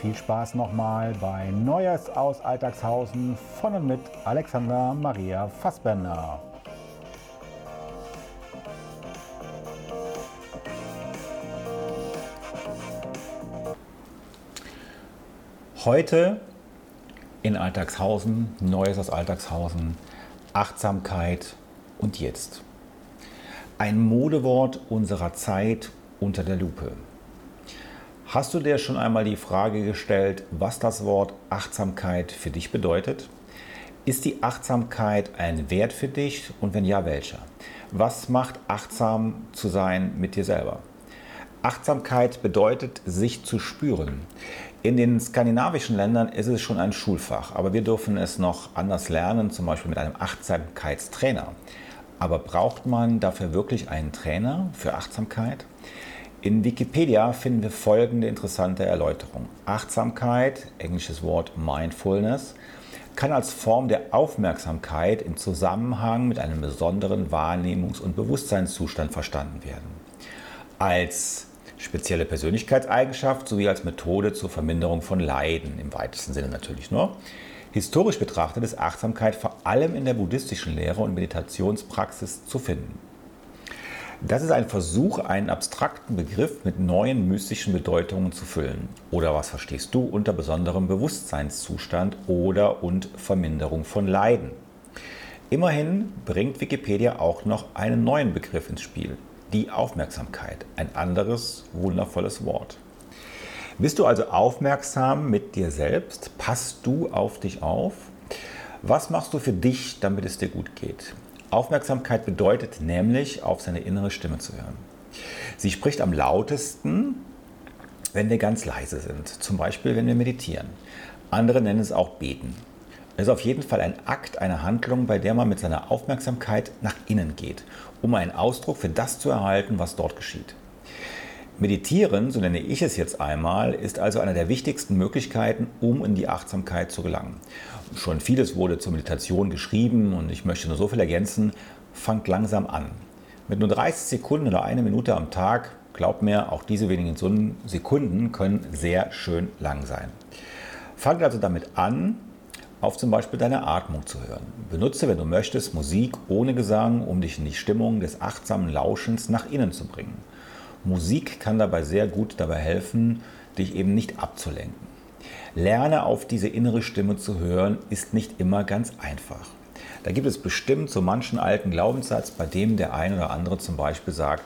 viel Spaß nochmal bei Neues aus Alltagshausen von und mit Alexander Maria Fassbender. Heute in Alltagshausen, Neues aus Alltagshausen, Achtsamkeit und jetzt. Ein Modewort unserer Zeit unter der Lupe. Hast du dir schon einmal die Frage gestellt, was das Wort Achtsamkeit für dich bedeutet? Ist die Achtsamkeit ein Wert für dich und wenn ja, welcher? Was macht achtsam zu sein mit dir selber? Achtsamkeit bedeutet, sich zu spüren. In den skandinavischen Ländern ist es schon ein Schulfach, aber wir dürfen es noch anders lernen, zum Beispiel mit einem Achtsamkeitstrainer. Aber braucht man dafür wirklich einen Trainer für Achtsamkeit? In Wikipedia finden wir folgende interessante Erläuterung. Achtsamkeit, englisches Wort Mindfulness, kann als Form der Aufmerksamkeit im Zusammenhang mit einem besonderen Wahrnehmungs- und Bewusstseinszustand verstanden werden. Als spezielle Persönlichkeitseigenschaft sowie als Methode zur Verminderung von Leiden, im weitesten Sinne natürlich nur. Historisch betrachtet ist Achtsamkeit vor allem in der buddhistischen Lehre und Meditationspraxis zu finden. Das ist ein Versuch, einen abstrakten Begriff mit neuen mystischen Bedeutungen zu füllen. Oder was verstehst du unter besonderem Bewusstseinszustand oder und Verminderung von Leiden? Immerhin bringt Wikipedia auch noch einen neuen Begriff ins Spiel, die Aufmerksamkeit. Ein anderes wundervolles Wort. Bist du also aufmerksam mit dir selbst? Passt du auf dich auf? Was machst du für dich, damit es dir gut geht? Aufmerksamkeit bedeutet nämlich, auf seine innere Stimme zu hören. Sie spricht am lautesten, wenn wir ganz leise sind, zum Beispiel wenn wir meditieren. Andere nennen es auch beten. Es ist auf jeden Fall ein Akt, eine Handlung, bei der man mit seiner Aufmerksamkeit nach innen geht, um einen Ausdruck für das zu erhalten, was dort geschieht. Meditieren, so nenne ich es jetzt einmal, ist also eine der wichtigsten Möglichkeiten, um in die Achtsamkeit zu gelangen. Schon vieles wurde zur Meditation geschrieben und ich möchte nur so viel ergänzen, fangt langsam an. Mit nur 30 Sekunden oder eine Minute am Tag, glaubt mir, auch diese wenigen Sekunden können sehr schön lang sein. Fangt also damit an, auf zum Beispiel deine Atmung zu hören. Benutze, wenn du möchtest, Musik ohne Gesang, um dich in die Stimmung des achtsamen Lauschens nach innen zu bringen. Musik kann dabei sehr gut dabei helfen, dich eben nicht abzulenken. Lerne auf diese innere Stimme zu hören, ist nicht immer ganz einfach. Da gibt es bestimmt so manchen alten Glaubenssatz, bei dem der eine oder andere zum Beispiel sagt,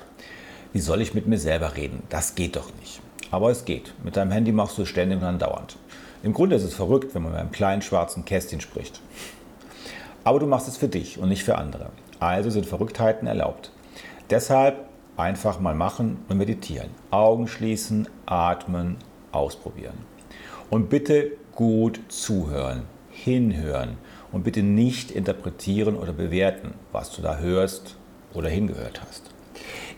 wie soll ich mit mir selber reden? Das geht doch nicht. Aber es geht. Mit deinem Handy machst du es ständig und andauernd. Im Grunde ist es verrückt, wenn man mit einem kleinen schwarzen Kästchen spricht. Aber du machst es für dich und nicht für andere. Also sind Verrücktheiten erlaubt. Deshalb einfach mal machen und meditieren. Augen schließen, atmen, ausprobieren. Und bitte gut zuhören, hinhören und bitte nicht interpretieren oder bewerten, was du da hörst oder hingehört hast.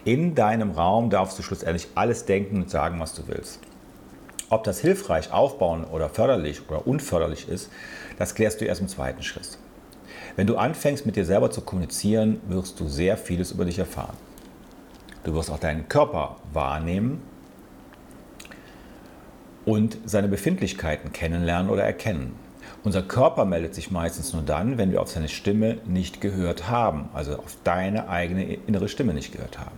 In deinem Raum darfst du schlussendlich alles denken und sagen, was du willst. Ob das hilfreich, aufbauen oder förderlich oder unförderlich ist, das klärst du erst im zweiten Schritt. Wenn du anfängst mit dir selber zu kommunizieren, wirst du sehr vieles über dich erfahren. Du wirst auch deinen Körper wahrnehmen und seine Befindlichkeiten kennenlernen oder erkennen. Unser Körper meldet sich meistens nur dann, wenn wir auf seine Stimme nicht gehört haben, also auf deine eigene innere Stimme nicht gehört haben.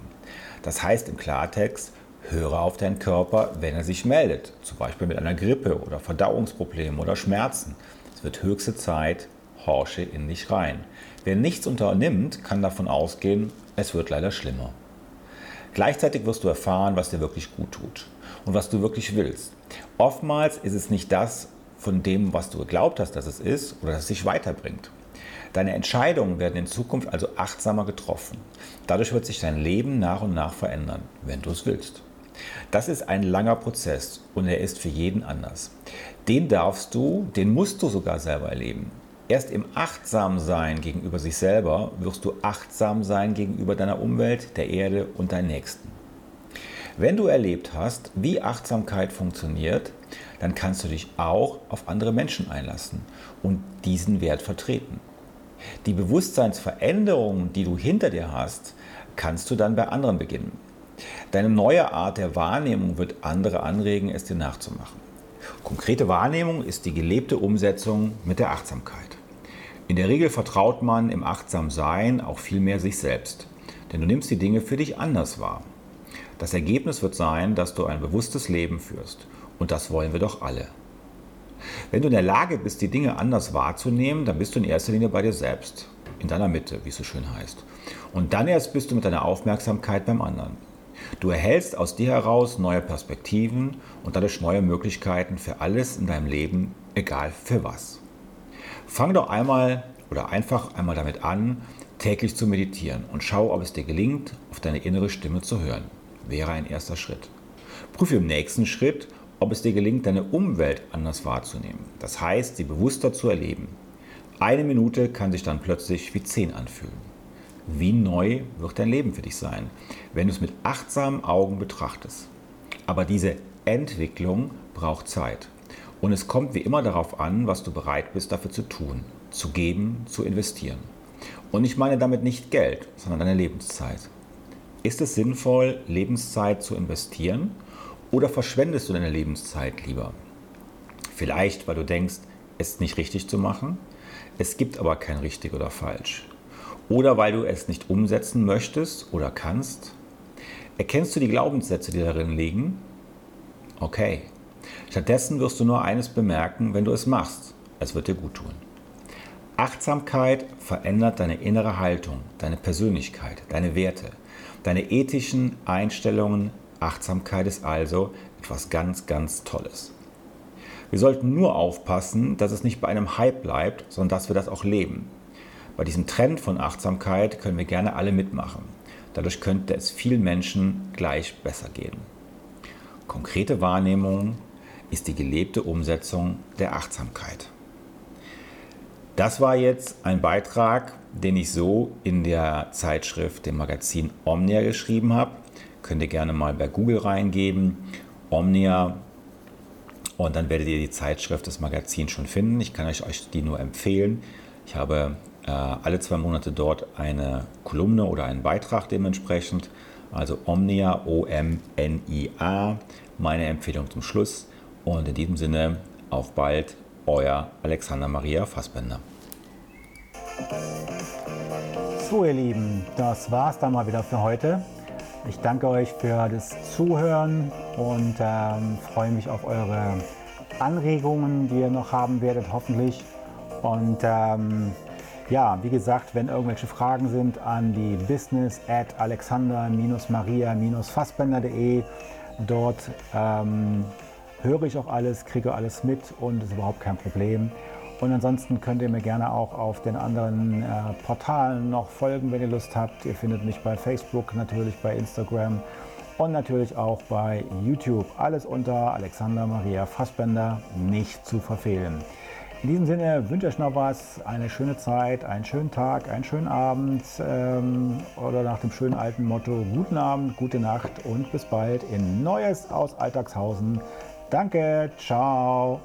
Das heißt im Klartext, Höre auf deinen Körper, wenn er sich meldet, zum Beispiel mit einer Grippe oder Verdauungsproblemen oder Schmerzen. Es wird höchste Zeit, horche in dich rein. Wer nichts unternimmt, kann davon ausgehen, es wird leider schlimmer. Gleichzeitig wirst du erfahren, was dir wirklich gut tut und was du wirklich willst. Oftmals ist es nicht das von dem, was du geglaubt hast, dass es ist oder dass es dich weiterbringt. Deine Entscheidungen werden in Zukunft also achtsamer getroffen. Dadurch wird sich dein Leben nach und nach verändern, wenn du es willst. Das ist ein langer Prozess und er ist für jeden anders. Den darfst du, den musst du sogar selber erleben. Erst im Achtsamsein gegenüber sich selber wirst du achtsam sein gegenüber deiner Umwelt, der Erde und deinen Nächsten. Wenn du erlebt hast, wie Achtsamkeit funktioniert, dann kannst du dich auch auf andere Menschen einlassen und diesen Wert vertreten. Die Bewusstseinsveränderungen, die du hinter dir hast, kannst du dann bei anderen beginnen. Deine neue Art der Wahrnehmung wird andere anregen, es dir nachzumachen. Konkrete Wahrnehmung ist die gelebte Umsetzung mit der Achtsamkeit. In der Regel vertraut man im Achtsamsein auch viel mehr sich selbst, denn du nimmst die Dinge für dich anders wahr. Das Ergebnis wird sein, dass du ein bewusstes Leben führst und das wollen wir doch alle. Wenn du in der Lage bist, die Dinge anders wahrzunehmen, dann bist du in erster Linie bei dir selbst, in deiner Mitte, wie es so schön heißt. Und dann erst bist du mit deiner Aufmerksamkeit beim anderen. Du erhältst aus dir heraus neue Perspektiven und dadurch neue Möglichkeiten für alles in deinem Leben, egal für was. Fang doch einmal oder einfach einmal damit an, täglich zu meditieren und schau, ob es dir gelingt, auf deine innere Stimme zu hören. Wäre ein erster Schritt. Prüfe im nächsten Schritt, ob es dir gelingt, deine Umwelt anders wahrzunehmen. Das heißt, sie bewusster zu erleben. Eine Minute kann sich dann plötzlich wie zehn anfühlen. Wie neu wird dein Leben für dich sein, wenn du es mit achtsamen Augen betrachtest. Aber diese Entwicklung braucht Zeit. Und es kommt wie immer darauf an, was du bereit bist dafür zu tun, zu geben, zu investieren. Und ich meine damit nicht Geld, sondern deine Lebenszeit. Ist es sinnvoll, Lebenszeit zu investieren oder verschwendest du deine Lebenszeit lieber? Vielleicht, weil du denkst, es nicht richtig zu machen. Es gibt aber kein richtig oder falsch. Oder weil du es nicht umsetzen möchtest oder kannst. Erkennst du die Glaubenssätze, die darin liegen? Okay. Stattdessen wirst du nur eines bemerken, wenn du es machst. Es wird dir gut tun. Achtsamkeit verändert deine innere Haltung, deine Persönlichkeit, deine Werte, deine ethischen Einstellungen, Achtsamkeit ist also etwas ganz, ganz Tolles. Wir sollten nur aufpassen, dass es nicht bei einem Hype bleibt, sondern dass wir das auch leben. Bei diesem Trend von Achtsamkeit können wir gerne alle mitmachen. Dadurch könnte es vielen Menschen gleich besser gehen. Konkrete Wahrnehmung ist die gelebte Umsetzung der Achtsamkeit. Das war jetzt ein Beitrag, den ich so in der Zeitschrift, dem Magazin Omnia geschrieben habe. Könnt ihr gerne mal bei Google reingeben, Omnia, und dann werdet ihr die Zeitschrift, das Magazin schon finden. Ich kann euch die nur empfehlen. Ich habe äh, alle zwei Monate dort eine Kolumne oder einen Beitrag dementsprechend. Also Omnia, O-M-N-I-A, meine Empfehlung zum Schluss. Und in diesem Sinne, auf bald, euer Alexander Maria Fassbender. So ihr Lieben, das war's dann mal wieder für heute. Ich danke euch für das Zuhören und ähm, freue mich auf eure Anregungen, die ihr noch haben werdet, hoffentlich. Und ähm, ja, wie gesagt, wenn irgendwelche Fragen sind an die business at alexander-maria-fassbender.de. Dort ähm, höre ich auch alles, kriege alles mit und ist überhaupt kein Problem. Und ansonsten könnt ihr mir gerne auch auf den anderen äh, Portalen noch folgen, wenn ihr Lust habt. Ihr findet mich bei Facebook, natürlich bei Instagram und natürlich auch bei YouTube. Alles unter Alexander Maria Fassbender nicht zu verfehlen. In diesem Sinne wünsche ich euch noch was, eine schöne Zeit, einen schönen Tag, einen schönen Abend ähm, oder nach dem schönen alten Motto guten Abend, gute Nacht und bis bald in Neues aus Alltagshausen. Danke, ciao.